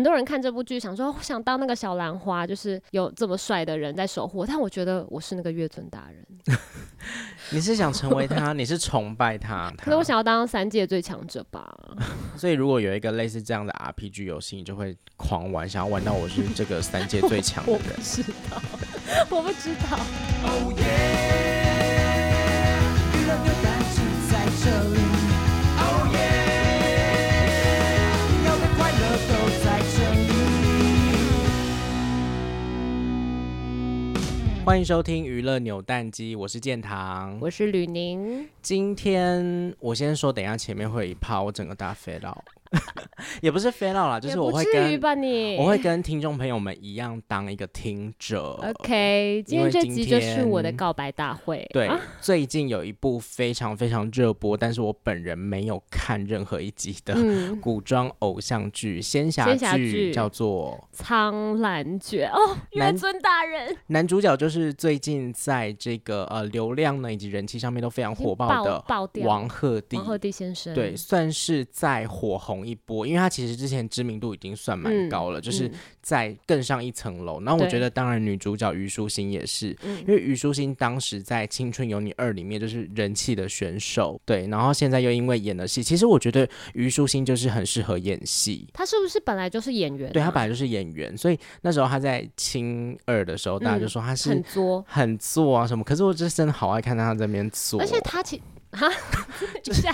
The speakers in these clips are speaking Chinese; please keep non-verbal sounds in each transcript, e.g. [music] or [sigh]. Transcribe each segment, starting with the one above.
很多人看这部剧想说，我想当那个小兰花，就是有这么帅的人在守护。但我觉得我是那个月尊大人。[laughs] 你是想成为他？[laughs] 你是崇拜他？他可是我想要当三界最强者吧。[laughs] 所以如果有一个类似这样的 RPG 游戏，你就会狂玩，想要玩到我是这个三界最强的人。我不知道，我不知道。Oh yeah 欢迎收听娱乐扭蛋机，我是建堂，我是吕宁。今天我先说，等一下前面会有一趴，我整个大飞了。[laughs] 也不是 fail 啦，就是我会跟我会跟听众朋友们一样当一个听者。[laughs] OK，今天这集就是我的告白大会。对，啊、最近有一部非常非常热播，但是我本人没有看任何一集的古装偶像剧、仙侠剧，叫做《苍兰诀》哦。月尊大人男，男主角就是最近在这个呃流量呢以及人气上面都非常火爆的王鹤棣。王鹤棣先生，对，算是在火红。一波，因为他其实之前知名度已经算蛮高了，嗯、就是在更上一层楼。然后我觉得，当然女主角虞书欣也是，因为虞书欣当时在《青春有你二》里面就是人气的选手，对。然后现在又因为演了戏，其实我觉得虞书欣就是很适合演戏。她是不是本来就是演员、啊？对，她本来就是演员，所以那时候她在《青二》的时候，大家就说她是很作、很作啊什么。可是我就真的好爱看她在那边作，而且她其。哈，[laughs] 就是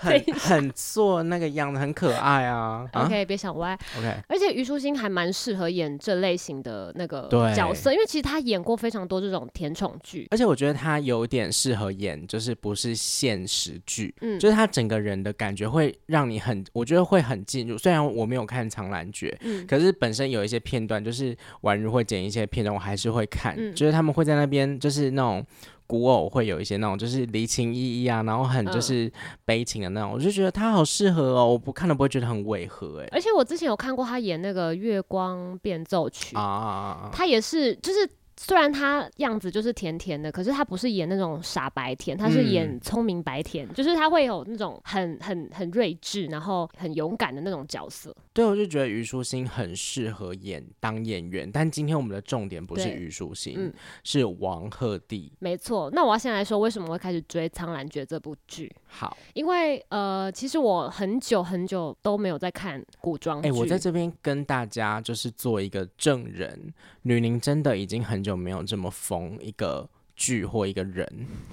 很很做那个样子，很可爱啊。OK，别想歪。OK，而且虞书欣还蛮适合演这类型的那个角色，因为其实她演过非常多这种甜宠剧。而且我觉得她有点适合演，就是不是现实剧，嗯，就是她整个人的感觉会让你很，我觉得会很进入。虽然我没有看《苍兰诀》，嗯，可是本身有一些片段，就是宛如会剪一些片段，我还是会看。嗯，就是他们会在那边，就是那种。古偶会有一些那种就是离情依依啊，然后很就是悲情的那种，嗯、我就觉得他好适合哦，我不看了不会觉得很违和哎。而且我之前有看过他演那个《月光变奏曲》啊，他也是就是。虽然他样子就是甜甜的，可是他不是演那种傻白甜，他是演聪明白甜，嗯、就是他会有那种很很很睿智，然后很勇敢的那种角色。对，我就觉得虞书欣很适合演当演员，但今天我们的重点不是虞书欣，嗯、是王鹤棣。没错，那我要先来说为什么会开始追《苍兰诀》这部剧。好，因为呃，其实我很久很久都没有在看古装剧。哎、欸，我在这边跟大家就是做一个证人，吕宁真的已经很久没有这么疯一个剧或一个人，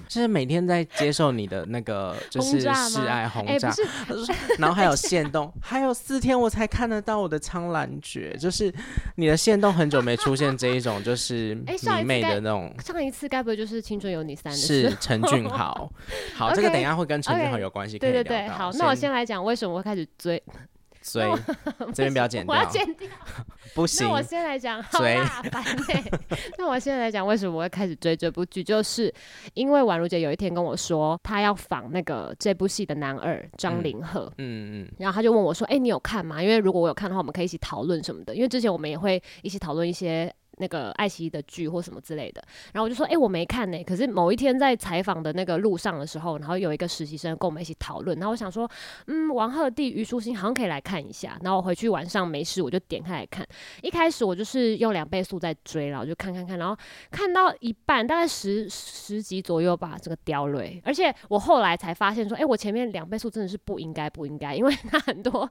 就是每天在接受你的那个 [laughs] 就是示爱轰炸，然后还有限动，还有四天我才看得到我的苍兰诀，就是你的限动很久没出现这一种就 [laughs] 是迷妹的那种。上一次该不会就是青春有你三的是陈俊豪？[laughs] 好，这个等一下会跟陈俊豪有关系。对对对，好，那我先来讲为什么我会开始追。所以 [laughs] 这边不要剪掉，我要剪掉，[laughs] 不行。那我先来讲，好大，[laughs] 烦欸。那我现在来讲，为什么我会开始追这部剧，就是因为宛如姐有一天跟我说，她要仿那个这部戏的男二张凌赫，嗯嗯，然后她就问我说，哎，你有看吗？因为如果我有看的话，我们可以一起讨论什么的。因为之前我们也会一起讨论一些。那个爱奇艺的剧或什么之类的，然后我就说，哎、我没看呢、可是某一天在采访的那个路上的时候，然后有一个实习生跟我们一起讨论，然后我想说，嗯，王鹤棣、虞书欣好像可以来看一下。然后我回去晚上没事，我就点开来看。一开始我就是用两倍速在追，然后就看看看，然后看到一半，大概十十集左右吧，这个掉泪。而且我后来才发现说，哎、我前面两倍速真的是不应该，不应该，因为他很多。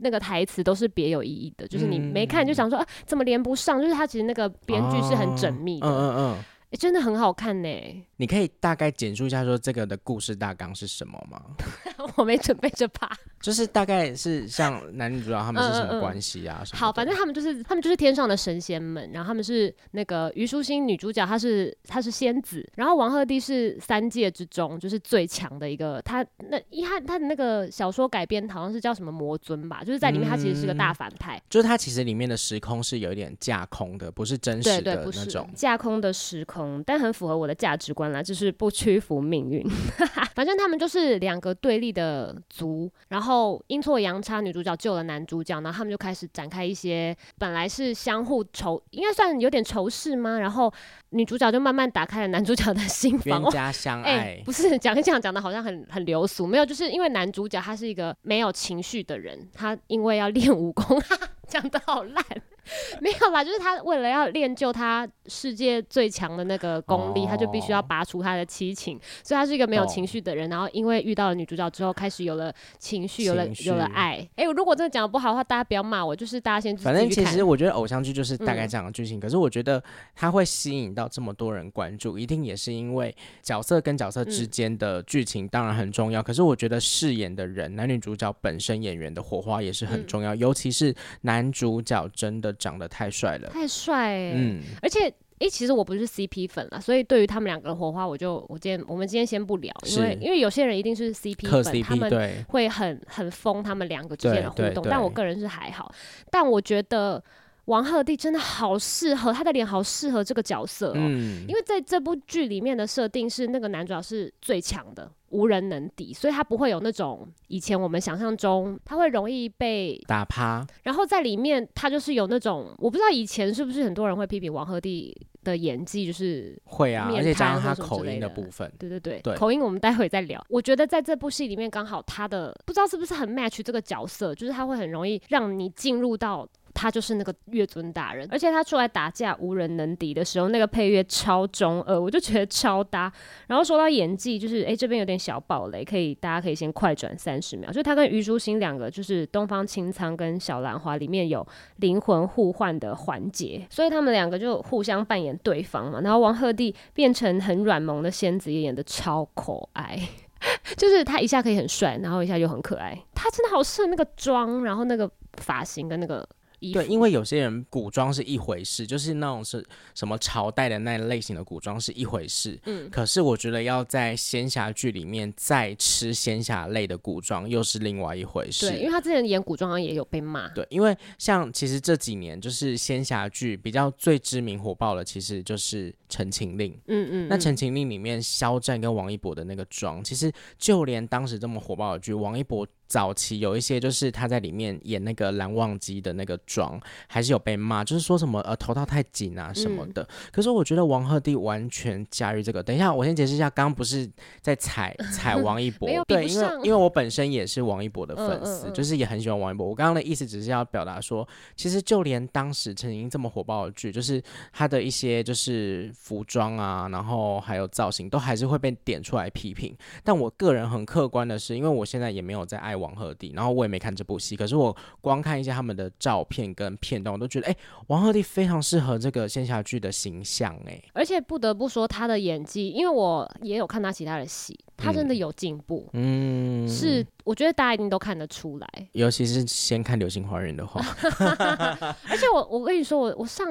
那个台词都是别有意义的，就是你没看就想说、嗯、啊，怎么连不上？就是他其实那个编剧是很缜密的，嗯嗯嗯，欸、真的很好看呢。你可以大概简述一下说这个的故事大纲是什么吗？[laughs] 我没准备这把，就是大概是像男女主角他们是什么关系啊？嗯嗯嗯好，反正他们就是他们就是天上的神仙们，然后他们是那个虞书欣女主角，她是她是仙子，然后王鹤棣是三界之中就是最强的一个，他那一他他的那个小说改编好像是叫什么魔尊吧，就是在里面他其实是个大反派，嗯、就是他其实里面的时空是有一点架空的，不是真实的那种，架空的时空，但很符合我的价值观啦。就是不屈服命运，[laughs] 反正他们就是两个对立的族，然后阴错阳差，女主角救了男主角，然后他们就开始展开一些本来是相互仇，应该算有点仇视吗？然后女主角就慢慢打开了男主角的心房，[laughs] 冤家相爱，欸、不是讲一讲讲的好像很很流俗，没有，就是因为男主角他是一个没有情绪的人，他因为要练武功。[laughs] 讲的好烂。[laughs] 没有吧，就是他为了要练就他世界最强的那个功力，哦、他就必须要拔除他的七情，所以他是一个没有情绪的人。哦、然后因为遇到了女主角之后，开始有了情绪，有了有了爱。哎，如果真的讲得不好的话，大家不要骂我，就是大家先反正其实我觉得偶像剧就是大概这样的剧情。嗯、可是我觉得他会吸引到这么多人关注，一定也是因为角色跟角色之间的剧情当然很重要。嗯、可是我觉得饰演的人，男女主角本身演员的火花也是很重要，嗯、尤其是男主角真的长得太帅了。太帅而且哎、欸，其实我不是 CP 粉了，所以对于他们两个的火花，我就我今天我们今天先不聊，因为因为有些人一定是 CP 粉，CP, 他们会很很疯他们两个之间的互动，但我个人是还好。但我觉得王鹤棣真的好适合他的脸，好适合这个角色哦，嗯、因为在这部剧里面的设定是那个男主角是最强的。无人能敌，所以他不会有那种以前我们想象中他会容易被打趴。然后在里面，他就是有那种我不知道以前是不是很多人会批评王鹤棣的演技，就是会啊，而且加上他口音的部分，对对对，对口音我们待会再聊。我觉得在这部戏里面，刚好他的不知道是不是很 match 这个角色，就是他会很容易让你进入到。他就是那个月尊大人，而且他出来打架无人能敌的时候，那个配乐超中二，我就觉得超搭。[laughs] 然后说到演技，就是哎、这边有点小爆雷，可以大家可以先快转三十秒。就他跟虞书欣两个，就是东方青苍跟小兰花里面有灵魂互换的环节，所以他们两个就互相扮演对方嘛。然后王鹤棣变成很软萌的仙子，也演得超可爱，[laughs] 就是他一下可以很帅，然后一下又很可爱。他真的好适合那个妆，然后那个发型跟那个。对，因为有些人古装是一回事，就是那种是什么朝代的那类型的古装是一回事。嗯，可是我觉得要在仙侠剧里面再吃仙侠类的古装，又是另外一回事。对，因为他之前演古装也有被骂。对，因为像其实这几年就是仙侠剧比较最知名火爆的，其实就是《陈情令》。嗯，嗯嗯。那《陈情令》里面肖战跟王一博的那个妆，其实就连当时这么火爆的剧，王一博。早期有一些就是他在里面演那个蓝忘机的那个妆，还是有被骂，就是说什么呃头套太紧啊什么的。嗯、可是我觉得王鹤棣完全驾驭这个。等一下，我先解释一下，刚刚不是在踩踩王一博，[laughs] 对，因为因为我本身也是王一博的粉丝，嗯嗯嗯就是也很喜欢王一博。我刚刚的意思只是要表达说，其实就连当时曾经这么火爆的剧，就是他的一些就是服装啊，然后还有造型，都还是会被点出来批评。但我个人很客观的是，因为我现在也没有在爱。王鹤棣，然后我也没看这部戏，可是我光看一下他们的照片跟片段，我都觉得，哎，王鹤棣非常适合这个仙侠剧的形象，哎，而且不得不说他的演技，因为我也有看他其他的戏，他真的有进步，嗯，是我觉得大家一定都看得出来，尤其是先看《流星花园》的话，[laughs] 而且我我跟你说，我我上。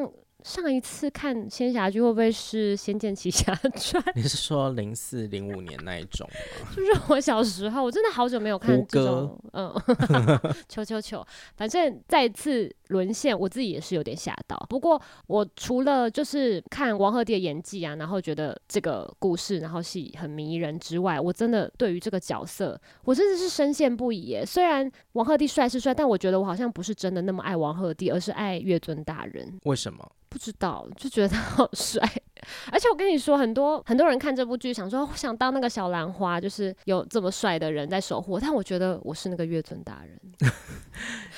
上一次看仙侠剧会不会是《仙剑奇侠传》？[laughs] 你是说零四零五年那一种吗？就是我小时候，我真的好久没有看这种，歌嗯，求求求，反正再次沦陷，我自己也是有点吓到。不过我除了就是看王鹤棣的演技啊，然后觉得这个故事然后戏很迷人之外，我真的对于这个角色，我真的是深陷不已耶。虽然王鹤棣帅是帅，但我觉得我好像不是真的那么爱王鹤棣，而是爱月尊大人。为什么？不知道，就觉得他好帅，[laughs] 而且我跟你说，很多很多人看这部剧，想说我想当那个小兰花，就是有这么帅的人在守护。但我觉得我是那个月尊大人。[laughs]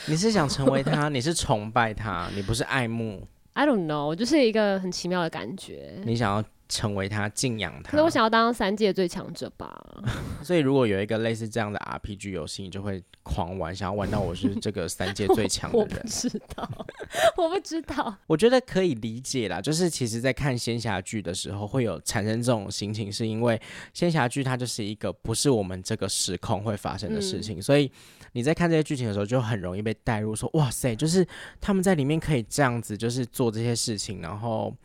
你是想成为他？你是崇拜他？你不是爱慕？I don't know，我就是一个很奇妙的感觉。你想要成为他，敬仰他？可是我想要当三界最强者吧。[laughs] 所以如果有一个类似这样的 RPG 游戏，你就会。狂玩，想要玩到我是这个三界最强的 [laughs] 人。我，我不知道，[laughs] 我不知道。我觉得可以理解啦，就是其实，在看仙侠剧的时候，会有产生这种心情，是因为仙侠剧它就是一个不是我们这个时空会发生的事情，嗯、所以你在看这些剧情的时候，就很容易被带入，说哇塞，就是他们在里面可以这样子，就是做这些事情，然后。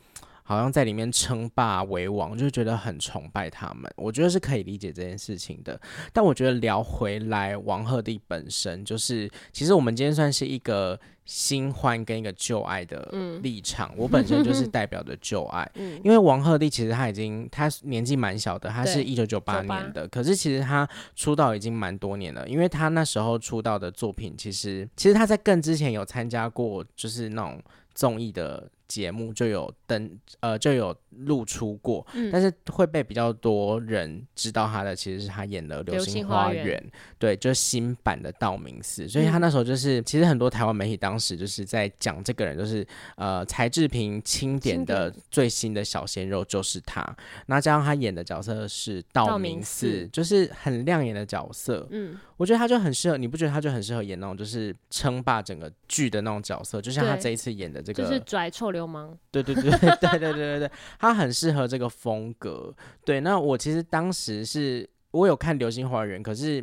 好像在里面称霸为王，就觉得很崇拜他们。我觉得是可以理解这件事情的。但我觉得聊回来，王鹤棣本身就是，其实我们今天算是一个新欢跟一个旧爱的立场。嗯、我本身就是代表的旧爱，[laughs] 嗯、因为王鹤棣其实他已经他年纪蛮小的，他是一九九八年的，可是其实他出道已经蛮多年了。因为他那时候出道的作品，其实其实他在更之前有参加过，就是那种综艺的。节目就有登，呃，就有露出过，嗯、但是会被比较多人知道他的，其实是他演的《流星花园》，对，就是新版的道明寺，所以他那时候就是，嗯、其实很多台湾媒体当时就是在讲这个人，就是呃，柴智屏钦点的最新的小鲜肉就是他，那加上他演的角色是道明寺，就是很亮眼的角色，嗯，我觉得他就很适合，你不觉得他就很适合演那种就是称霸整个剧的那种角色，就像他这一次演的这个，就是拽臭流氓，对对对对对对对对对，他很适合这个风格。对，那我其实当时是我有看《流星花园》，可是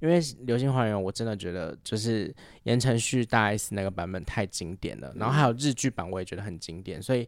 因为《流星花园》我真的觉得就是言承旭大 S 那个版本太经典了，然后还有日剧版我也觉得很经典，所以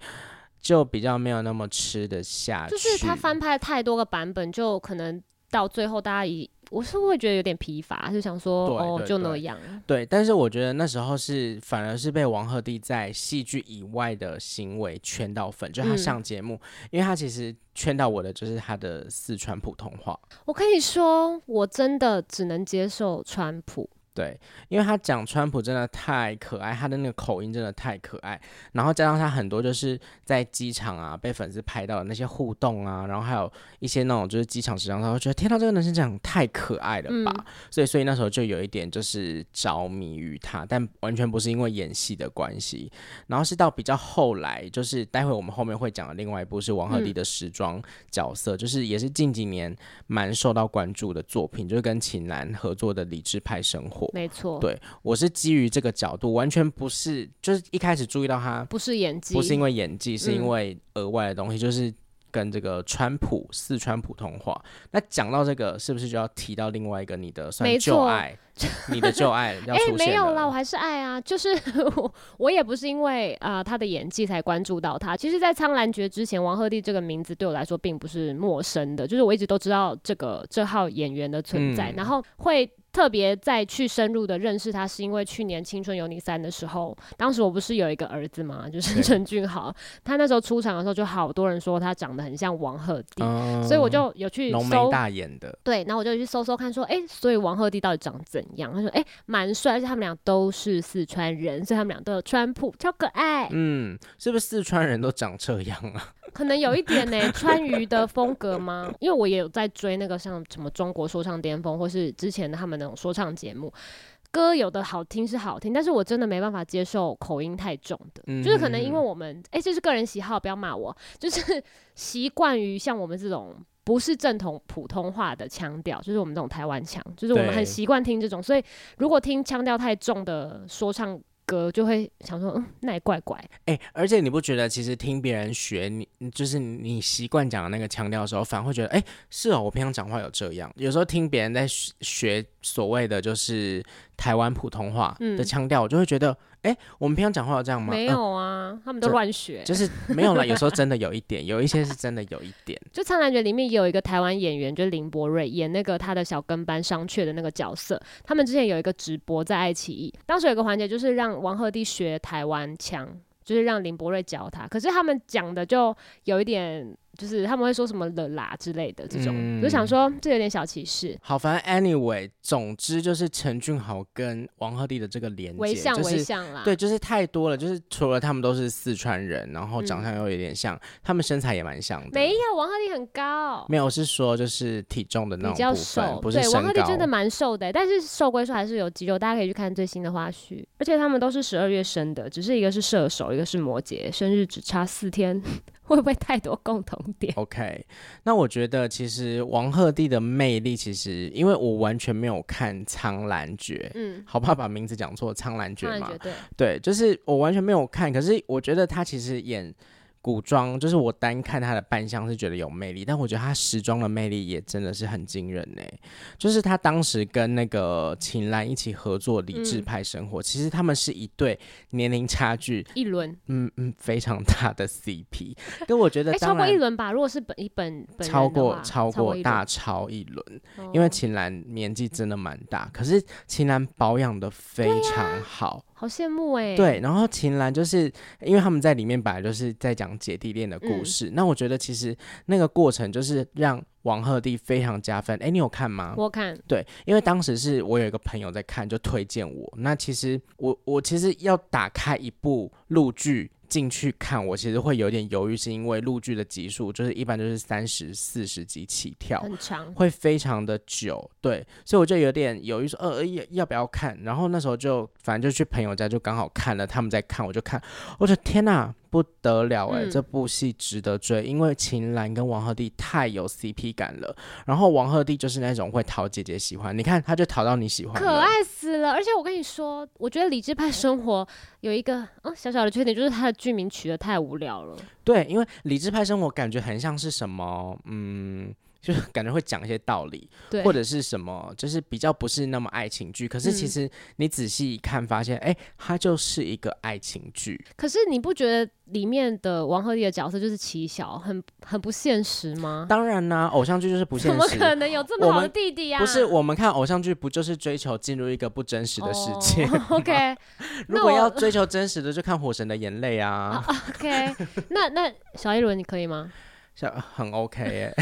就比较没有那么吃得下去。就是他翻拍太多个版本，就可能到最后大家一。我是会觉得有点疲乏，就想说哦，就那样。对，但是我觉得那时候是反而是被王鹤棣在戏剧以外的行为圈到粉，就他上节目，嗯、因为他其实圈到我的就是他的四川普通话。我可以说，我真的只能接受川普。对，因为他讲川普真的太可爱，他的那个口音真的太可爱，然后加上他很多就是在机场啊被粉丝拍到的那些互动啊，然后还有一些那种就是机场时装他会觉得天呐，这个男生讲太可爱了吧，嗯、所以所以那时候就有一点就是着迷于他，但完全不是因为演戏的关系，然后是到比较后来，就是待会我们后面会讲的另外一部是王鹤棣的时装角色，嗯、就是也是近几年蛮受到关注的作品，就是跟秦岚合作的《理智派生活》。没错，对，我是基于这个角度，完全不是，就是一开始注意到他不是演技，不是因为演技，是因为额外的东西，嗯、就是跟这个川普四川普通话。那讲到这个，是不是就要提到另外一个你的算旧爱？[laughs] 没错你的旧爱要出现？哎，没有啦，我还是爱啊，就是我，我也不是因为啊、呃、他的演技才关注到他。其实，在《苍兰诀》之前，王鹤棣这个名字对我来说并不是陌生的，就是我一直都知道这个这号演员的存在，嗯、然后会。特别再去深入的认识他，是因为去年《青春有你三》的时候，当时我不是有一个儿子嘛，就是陈俊豪，他那时候出场的时候，就好多人说他长得很像王鹤棣，嗯、所以我就有去搜，浓眉大眼的，对，然后我就去搜搜看，说，哎、欸，所以王鹤棣到底长怎样？他说，哎、欸，蛮帅，而且他们俩都是四川人，所以他们俩都有川普，超可爱。嗯，是不是四川人都长这样啊？可能有一点呢、欸，[laughs] 川渝的风格吗？因为我也有在追那个像什么中国说唱巅峰，或是之前的他们那种说唱节目，歌有的好听是好听，但是我真的没办法接受口音太重的，嗯、就是可能因为我们哎，这、是个人喜好，不要骂我，就是习惯于像我们这种不是正统普通话的腔调，就是我们这种台湾腔，就是我们很习惯听这种，所以如果听腔调太重的说唱。歌就会想说，嗯，那也怪怪。哎、欸，而且你不觉得，其实听别人学你，就是你习惯讲的那个腔调的时候，反而会觉得，哎、欸，是哦，我平常讲话有这样。有时候听别人在学所谓的就是台湾普通话的腔调，嗯、我就会觉得。哎，我们平常讲话有这样吗？没有啊，呃、他们都乱学。就，就是没有啦，有时候真的 [laughs] 有一点，有一些是真的有一点。就《苍兰诀》里面也有一个台湾演员，就是林柏瑞演那个他的小跟班商榷的那个角色。他们之前有一个直播在爱奇艺，当时有一个环节就是让王鹤棣学台湾腔，就是让林柏瑞教他。可是他们讲的就有一点。就是他们会说什么了啦之类的这种，嗯、就想说这有点小歧视。好，反正 anyway，总之就是陈俊豪跟王鹤棣的这个连接，像就是像啦，对，就是太多了。就是除了他们都是四川人，然后长相又有点像，嗯、他们身材也蛮像的。没有，王鹤棣很高。没有，我是说就是体重的那种，比较瘦，不是身高。对，王鹤棣真的蛮瘦的，但是瘦归瘦，还是有肌肉。大家可以去看最新的花絮。而且他们都是十二月生的，只是一个是射手，一个是摩羯，生日只差四天。会不会太多共同点？OK，那我觉得其实王鹤棣的魅力，其实因为我完全没有看《苍兰诀》，嗯，好怕把名字讲错，《苍兰诀》嘛，对，对，就是我完全没有看，可是我觉得他其实演。古装就是我单看他的扮相是觉得有魅力，但我觉得他时装的魅力也真的是很惊人呢。就是他当时跟那个秦岚一起合作《理智派生活》，嗯，其实他们是一对年龄差距一轮，嗯嗯非常大的 CP。跟我觉得，[laughs] 欸，超过一轮吧，如果是本一本，本超过超过大超一轮，哦，因为秦岚年纪真的蛮大，可是秦岚保养的非常好。好羡慕哎、欸！对，然后秦岚就是因为他们在里面本来就是在讲姐弟恋的故事，嗯、那我觉得其实那个过程就是让王鹤棣非常加分。哎，你有看吗？我看。对，因为当时是我有一个朋友在看，就推荐我。那其实我我其实要打开一部陆剧进去看，我其实会有点犹豫，是因为陆剧的集数就是一般就是三十四十集起跳，很长，会非常的久，对，所以我就有点犹豫说，呃，要要不要看？然后那时候就反正就去朋友家，就刚好看了，他们在看，我就看，我说天哪！不得了哎、欸，嗯、这部戏值得追，因为秦岚跟王鹤棣太有 CP 感了。然后王鹤棣就是那种会讨姐姐喜欢，你看他就讨到你喜欢，可爱死了。而且我跟你说，我觉得理智派生活有一个嗯小小的缺点，就是它的剧名取得太无聊了。对，因为理智派生活感觉很像是什么嗯。就感觉会讲一些道理，对或者是什么，就是比较不是那么爱情剧。可是其实你仔细一看，发现，哎、嗯，它就是一个爱情剧。可是你不觉得里面的王鹤棣的角色就是奇小，很很不现实吗？当然啦、啊，偶像剧就是不现实。怎么可能有这么好的弟弟呀、啊？不是，我们看偶像剧不就是追求进入一个不真实的世界、oh, [laughs] OK，[laughs] 如果要追求真实的，就看《火神的眼泪》啊。Uh, OK，那那小一轮你可以吗？很 OK 耶，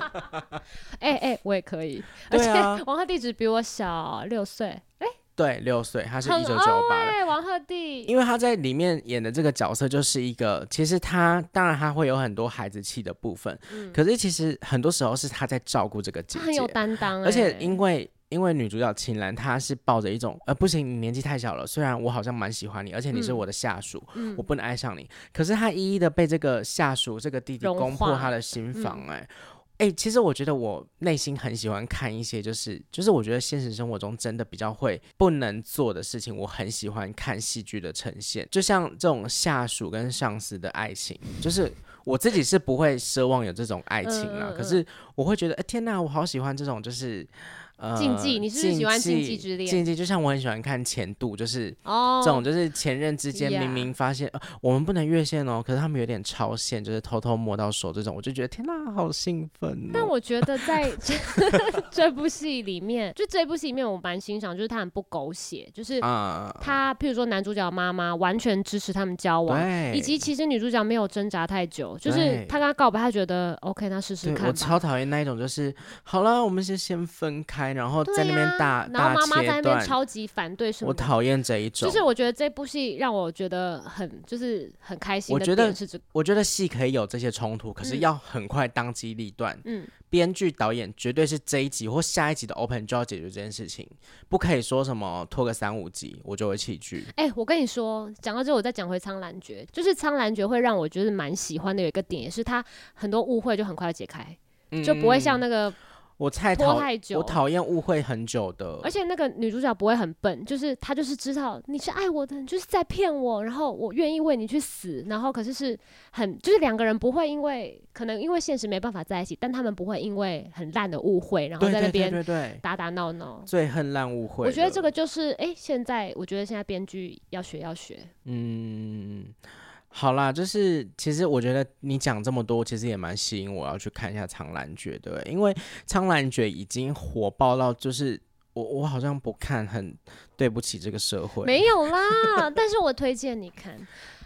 [laughs] 哎哎，我也可以，[laughs] 而且 [laughs] 王鹤棣只比我小六岁，哎，对，六岁，他是一九九八的王鹤棣，因为他在里面演的这个角色就是一个，其实他当然他会有很多孩子气的部分，可是其实很多时候是他在照顾这个姐姐，很有担当，而且因为。因为女主角秦岚，她是抱着一种，呃，不行，你年纪太小了。虽然我好像蛮喜欢你，而且你是我的下属，嗯、我不能爱上你。可是她一一的被这个下属这个弟弟攻破她的心房，哎，哎、嗯欸，其实我觉得我内心很喜欢看一些，就是就是我觉得现实生活中真的比较会不能做的事情，我很喜欢看戏剧的呈现。就像这种下属跟上司的爱情，就是我自己是不会奢望有这种爱情啦。嗯、可是我会觉得，哎、欸，天哪，我好喜欢这种，就是。禁忌，你是不是喜欢禁忌之恋？禁忌就像我很喜欢看前度，就是哦这种，就是前任之间明明发现、oh, 我们不能越线哦，可是他们有点超线，就是偷偷摸到手这种，我就觉得天哪，好兴奋、哦。但我觉得在 [laughs] 这这部戏里面，就这部戏里面，我蛮欣赏，就是他很不狗血，就是他，譬如说男主角妈妈完全支持他们交往，对以及其实女主角没有挣扎太久，就是他跟他告白，他觉得 OK，那试试看。我超讨厌那一种，就是好了，我们先先分开。然后在那边大，啊、然后妈妈在那边超级反对什么？我讨厌这一种。就是我觉得这部戏让我觉得很，就是很开心的点是这个。我觉得戏可以有这些冲突，可是要很快当机立断。嗯，编剧导演绝对是这一集或下一集的 open 就要解决这件事情，不可以说什么拖个三五集我就会弃剧。哎、欸，我跟你说，讲到这，我再讲回《苍兰诀》，就是《苍兰诀》会让我觉得蛮喜欢的有一个点，也是它很多误会就很快解开，嗯、就不会像那个。我太拖太久，我讨厌误会很久的。而且那个女主角不会很笨，就是她就是知道你是爱我的，你就是在骗我，然后我愿意为你去死。然后可是是很就是两个人不会因为可能因为现实没办法在一起，但他们不会因为很烂的误会，然后在那边对对打打闹闹。最恨烂误会。我觉得这个就是哎、欸，现在我觉得现在编剧要学要学。嗯。好啦，就是其实我觉得你讲这么多，其实也蛮吸引我要去看一下《苍兰诀》的，因为《苍兰诀》已经火爆到，就是我我好像不看很对不起这个社会。没有啦，但是我推荐你看。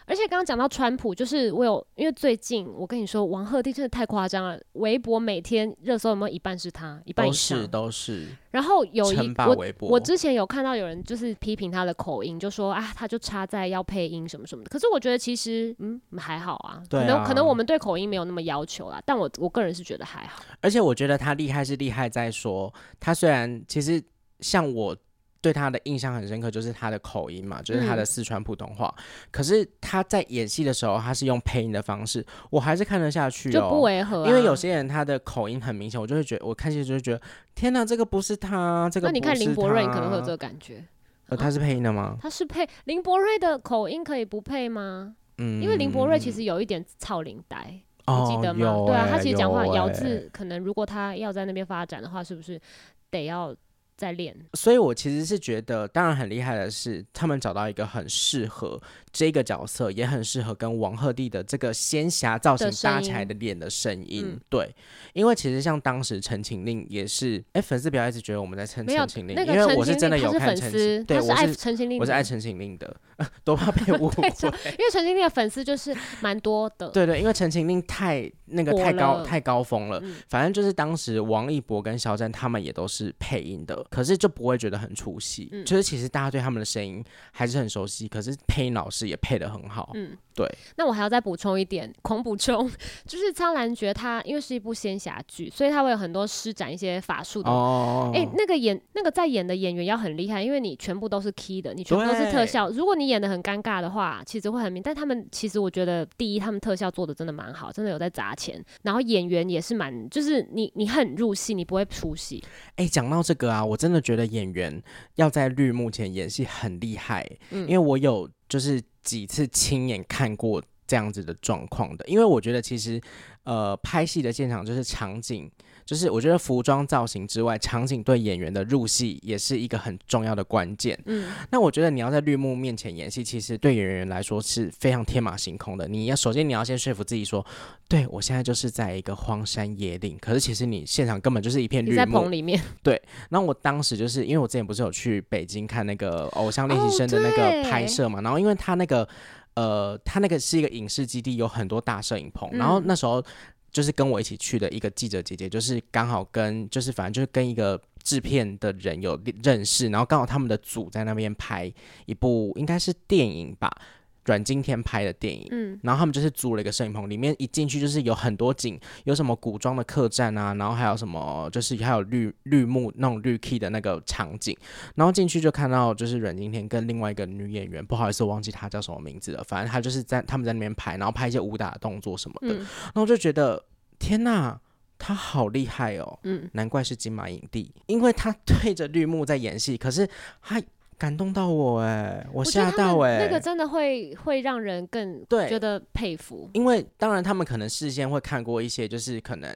而且刚刚讲到川普，就是我有，因为最近我跟你说，王鹤棣真的太夸张了。微博每天热搜有没有一半是他，一半以上都是都是。然后有一我我之前有看到有人就是批评他的口音，就说啊，他就差在要配音什么什么的。可是我觉得其实嗯还好啊，可能可能我们对口音没有那么要求啦。但我我个人是觉得还好。而且我觉得他厉害是厉害在说，他虽然其实像我。对他的印象很深刻，就是他的口音嘛，就是他的四川普通话。嗯、可是他在演戏的时候，他是用配音的方式，我还是看得下去，哦，就不违和，啊。因为有些人他的口音很明显，我就会觉得，我看戏就会觉得，天哪，这个不是他，这个不是他。那你看林柏瑞你可能会有这个感觉。呃，他是配音的吗？他是配林柏瑞的口音可以不配吗？嗯，因为林柏瑞其实有一点草林呆，哦，你记得吗？欸，对啊，他其实讲话咬字，欸，可能如果他要在那边发展的话，是不是得要？在练，所以我其实是觉得，当然很厉害的是，他们找到一个很适合这个角色，也很适合跟王鹤棣的这个仙侠造型搭起来的脸的声音。对，因为其实像当时《陈情令》也是，哎、欸，粉丝不要一直觉得我们在称《陈情令》，因为我是真的有看陈情，对，我是爱《陈情令》，我是爱《陈情令》的，[laughs] 都怕被误 [laughs] 会。因为《陈情令》的粉丝就是蛮多的。对，对对，因为《陈情令》太那个太高太高峰了，嗯、反正就是当时王一博跟肖战他们也都是配音的。可是就不会觉得很出戏。嗯、就是其实大家对他们的声音还是很熟悉，可是配音老师也配得很好。嗯，对。那我还要再补充一点，狂补充，[laughs] 就是《苍兰诀》它因为是一部仙侠剧，所以它会有很多施展一些法术的。哦。哎、欸，那个演那个在演的演员要很厉害，因为你全部都是 key 的，你全部都是特效。如果你演的很尴尬的话，其实会很明。但他们其实我觉得，第一，他们特效做的真的蛮好，真的有在砸钱。然后演员也是蛮，就是你你很入戏，你不会出戏。哎、欸，讲到这个啊，我真的觉得演员要在绿幕前演戏很厉害。嗯，因为我有就是几次亲眼看过这样子的状况的。因为我觉得其实呃，拍戏的现场就是场景。就是我觉得服装造型之外，场景对演员的入戏也是一个很重要的关键。嗯，那我觉得你要在绿幕面前演戏，其实对演员来说是非常天马行空的。你要首先你要先说服自己说，对我现在就是在一个荒山野岭，可是其实你现场根本就是一片绿幕。在棚里面。对。然后我当时就是因为我之前不是有去北京看那个《偶像练习生》的那个拍摄嘛，哦，然后因为他那个呃，他那个是一个影视基地，有很多大摄影棚，嗯，然后那时候。就是跟我一起去的一个记者姐姐，就是刚好跟就是反正就是跟一个制片的人有认识，然后刚好他们的组在那边拍一部应该是电影吧。阮经天拍的电影，嗯，然后他们就是租了一个摄影棚，里面一进去就是有很多景，有什么古装的客栈啊，然后还有什么就是还有绿绿幕那种绿 key 的那个场景，然后进去就看到就是阮经天跟另外一个女演员，不好意思，我忘记她叫什么名字了，反正她就是在他们在那边拍，然后拍一些武打动作什么的，嗯、然后就觉得天呐，他好厉害哦，嗯，难怪是金马影帝，因为他对着绿幕在演戏，可是他。感动到我哎，我吓到哎，那个真的会会让人更对觉得佩服。因为当然他们可能事先会看过一些，就是可能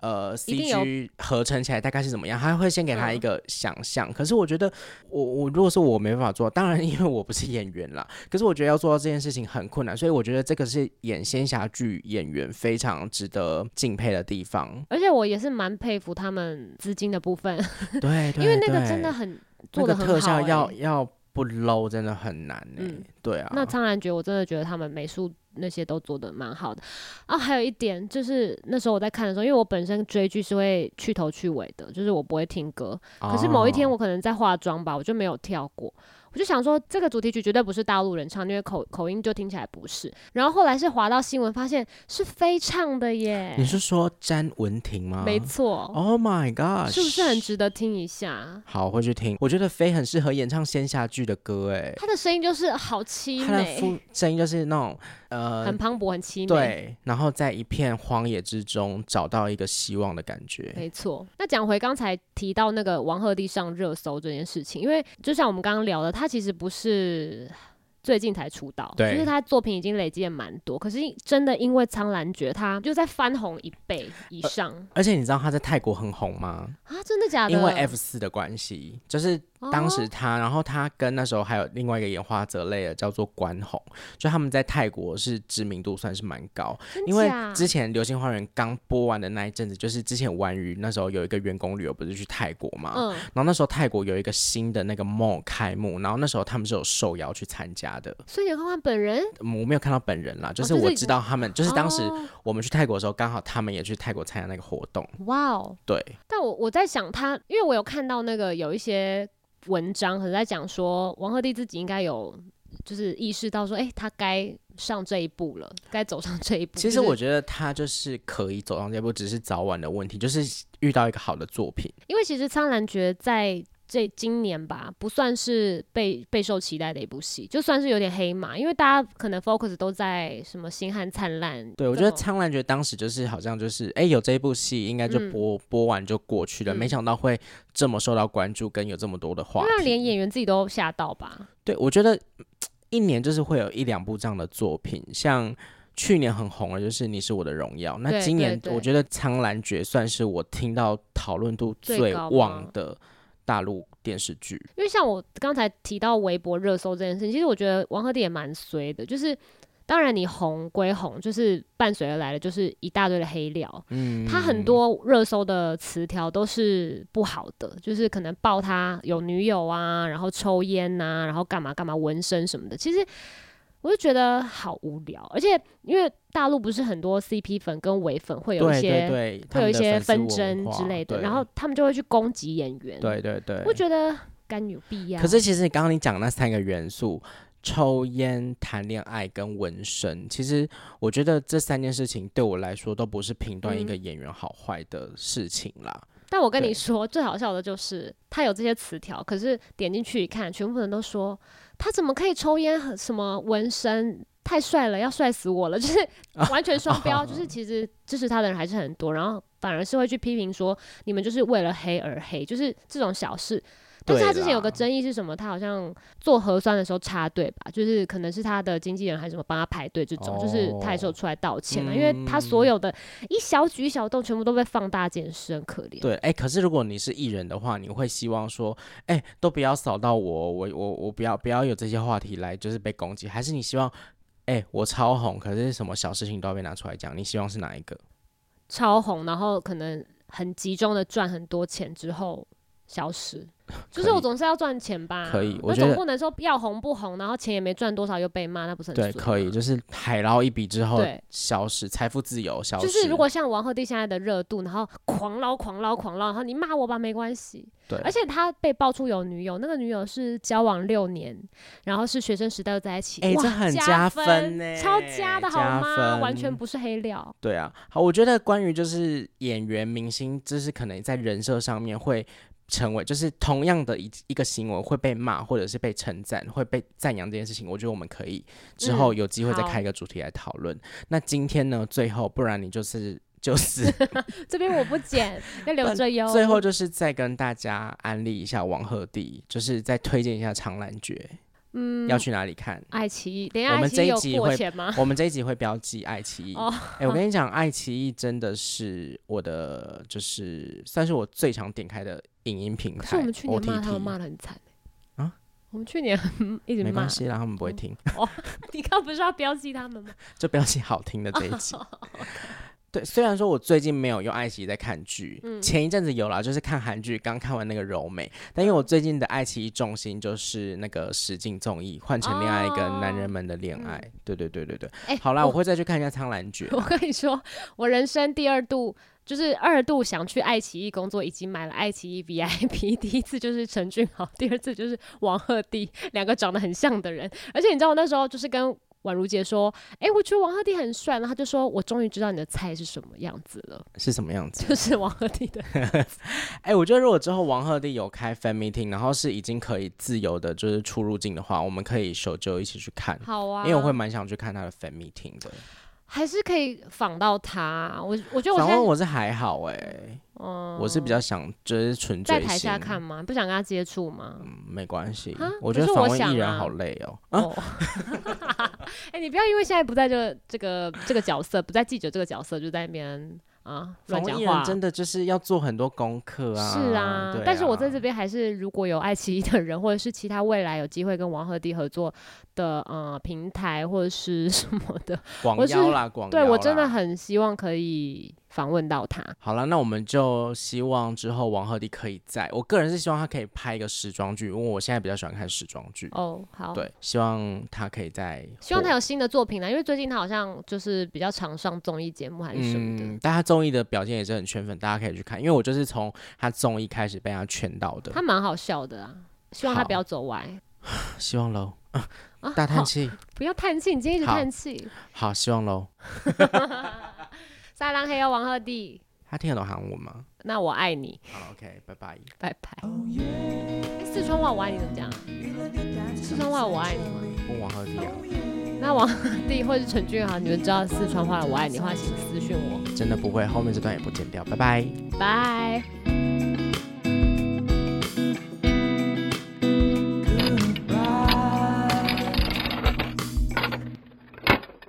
呃 CG 合成起来大概是怎么样，他会先给他一个想象。嗯、可是我觉得我我如果说我没办法做，当然因为我不是演员啦。可是我觉得要做到这件事情很困难，所以我觉得这个是演仙侠剧演员非常值得敬佩的地方。而且我也是蛮佩服他们资金的部分，对，[laughs] 对，对，因为那个真的很。做的、欸、特效要要不 low 真的很难呢、欸。嗯、对啊。那苍兰诀我真的觉得他们美术那些都做的蛮好的啊。还有一点就是那时候我在看的时候，因为我本身追剧是会去头去尾的，就是我不会听歌。可是某一天我可能在化妆吧，我就没有跳过。我就想说，这个主题曲绝对不是大陆人唱，因为口口音就听起来不是。然后后来是滑到新闻，发现是飞唱的耶。你是说詹雯婷吗？没错。Oh my god，是不是很值得听一下？好，我会去听。我觉得飞很适合演唱仙侠剧的歌，哎，他的声音就是好凄美，他的 [laughs] 声音就是那种。呃，很磅礴，很凄美。对，然后在一片荒野之中找到一个希望的感觉。没错。那讲回刚才提到那个王鹤棣上热搜这件事情，因为就像我们刚刚聊的，他其实不是最近才出道，对，就是他作品已经累积了蛮多。可是真的因为《苍兰诀》，他就在翻红一倍以上。而，而且你知道他在泰国很红吗？啊，真的假的？因为 F 四的关系，就是。当时他，然后他跟那时候还有另外一个演花泽类的叫做关宏，就他们在泰国是知名度算是蛮高，因为之前《流星花园》刚播完的那一阵子，就是之前完娱那时候有一个员工旅游不是去泰国嘛，嗯，然后那时候泰国有一个新的那个 mall 开幕，然后那时候他们是有受邀去参加的，所以你有看到本人？我没有看到本人啦，就是我知道他们，就是当时我们去泰国的时候，刚好他们也去泰国参加那个活动。哇哦，对。但我我在想他，因为我有看到那个有一些。文章可能在讲说，王鹤棣自己应该有就是意识到说，哎、欸，他该上这一步了，该走上这一步。其实我觉得他就是可以走上这一步，只是早晚的问题，就是遇到一个好的作品。因为其实《苍兰诀》在。这今年吧，不算是备备受期待的一部戏，就算是有点黑马，因为大家可能 focus 都在什么《星汉灿烂》。对，我觉得《苍兰诀》当时就是好像就是，哎，有这一部戏，应该就播、嗯、播完就过去了，没想到会这么受到关注，跟有这么多的话，那连演员自己都吓到吧？对，我觉得一年就是会有一两部这样的作品，像去年很红的就是《你是我的荣耀》，那今年我觉得《苍兰诀》算是我听到讨论度最旺的。大陆电视剧，因为像我刚才提到微博热搜这件事情，其实我觉得王鹤棣也蛮衰的。就是当然你红归红，就是伴随而来的就是一大堆的黑料。嗯，他很多热搜的词条都是不好的，就是可能爆他有女友啊，然后抽烟呐、啊，然后干嘛干嘛纹身什么的。其实我就觉得好无聊，而且因为大陆不是很多 CP 粉跟伪粉会有一些，会有一些纷争之类的，然后他们就会去攻击演员。对对对，我觉得干有必要。可是其实你刚刚你讲那三个元素。抽烟、谈恋爱跟纹身，其实我觉得这三件事情对我来说都不是评断一个演员好坏的事情啦。嗯、但我跟你说，最好笑的就是他有这些词条，可是点进去一看，全部人都说他怎么可以抽烟和什么纹身，太帅了，要帅死我了，[laughs] 就是完全双标。[laughs] 就是其实支持他的人还是很多，然后反而是会去批评说你们就是为了黑而黑，就是这种小事。但是他之前有个争议是什么？他好像做核酸的时候插队吧，就是可能是他的经纪人还是什么帮他排队这种，哦、就是他也是有出来道歉了，嗯、因为他所有的一小举一小动全部都被放大检视，很可怜。对，哎、欸，可是如果你是艺人的话，你会希望说，哎、欸，都不要扫到我，我我我不要不要有这些话题来就是被攻击，还是你希望，哎、欸，我超红，可是什么小事情都要被拿出来讲？你希望是哪一个？超红，然后可能很集中的赚很多钱之后消失。[laughs] 就是我总是要赚钱吧，可以，我总不能说要红不红，然后钱也没赚多少又被骂，那不是很对？可以，就是海捞一笔之后消失，财富自由消失。就是如果像王鹤棣现在的热度，然后狂捞狂捞狂捞，然后你骂我吧没关系。对，而且他被爆出有女友，那个女友是交往六年，然后是学生时代又在一起，哎，这很加分呢，超加的好吗？完全不是黑料。对啊，好，我觉得关于就是演员明星，就是可能在人设上面会。成为就是同样的一一个行为会被骂或者是被称赞会被赞扬这件事情，我觉得我们可以之后有机会再开一个主题来讨论。嗯、那今天呢，最后不然你就是 [laughs] 就是 [laughs] 这边我不剪，要留着哟。[laughs] 最后就是再跟大家安利一下王鹤棣，就是再推荐一下《长兰诀》。嗯，要去哪里看？爱奇艺，等一下，我们这一集会，我们这一集会标记爱奇艺。哎、oh, 欸，我跟你讲，爱奇艺真的是我的，就是算是我最常点开的影音平台。是我们去年骂他们骂的很惨啊！我们去年一直骂，没关系啦，他们不会听。哦，[laughs] 你刚不是要标记他们吗？就标记好听的这一集。[laughs] 对，虽然说我最近没有用爱奇艺在看剧，嗯、前一阵子有啦，就是看韩剧，刚看完那个柔美。但因为我最近的爱奇艺重心就是那个实境综艺《换成恋爱》跟《男人们的恋爱》哦。对对对对对。好啦，我，我会再去看一下《苍兰诀》。[laughs] 我跟你说，我人生第二度就是二度想去爱奇艺工作，已经买了爱奇艺 VIP。[laughs] 第一次就是陈俊豪，第二次就是王鹤棣，两个长得很像的人。而且你知道我那时候就是跟。宛如姐说：“哎、欸，我觉得王鹤棣很帅。”然后他就说：“我终于知道你的菜是什么样子了。”是什么样子？[laughs] 就是王鹤棣的。[laughs] 哎、欸，我觉得如果之后王鹤棣有开 fan meeting，然后是已经可以自由的，就是出入境的话，我们可以手就一起去看。好啊，因为我会蛮想去看他的 fan meeting 的。还是可以访到他。我我觉得我访问我是还好哎、欸。嗯，我是比较想就是纯粹在台下看吗？不想跟他接触吗？嗯，没关系。我觉得访问艺人好累哦。哦。[laughs] 哎，你不要因为现在不在这这个这个角色，不在记者这个角色，就在那边啊乱讲话。真的就是要做很多功课啊。是啊，但是我在这边还是，如果有爱奇艺的人，或者是其他未来有机会跟王鹤棣合作的呃平台或者是什么的，广邀啦，广邀。对，我真的很希望可以。访问到他，好了，那我们就希望之后王鹤棣可以在，我个人是希望他可以拍一个时装剧，因为我现在比较喜欢看时装剧。哦，好，对，希望他可以在，希望他有新的作品呢，因为最近他好像就是比较常上综艺节目还是什么的，嗯，但他综艺的表现也是很圈粉，大家可以去看，因为我就是从他综艺开始被他圈到的。他蛮好笑的啊，希望他不要走歪。希望喽，啊，大叹气，不要叹气，你今天一直叹气。好，希望喽。[laughs] 撒浪嘿哟，王鹤棣，他听得懂韩文吗？那我爱你。好，OK，拜拜，拜拜。四川话我爱你怎么讲？四川话我爱你吗？问王鹤棣啊。那王鹤棣或是陈俊豪，你们知道四川话的我爱你的话，请私讯我。真的不会，后面这段也不剪掉。拜拜，拜。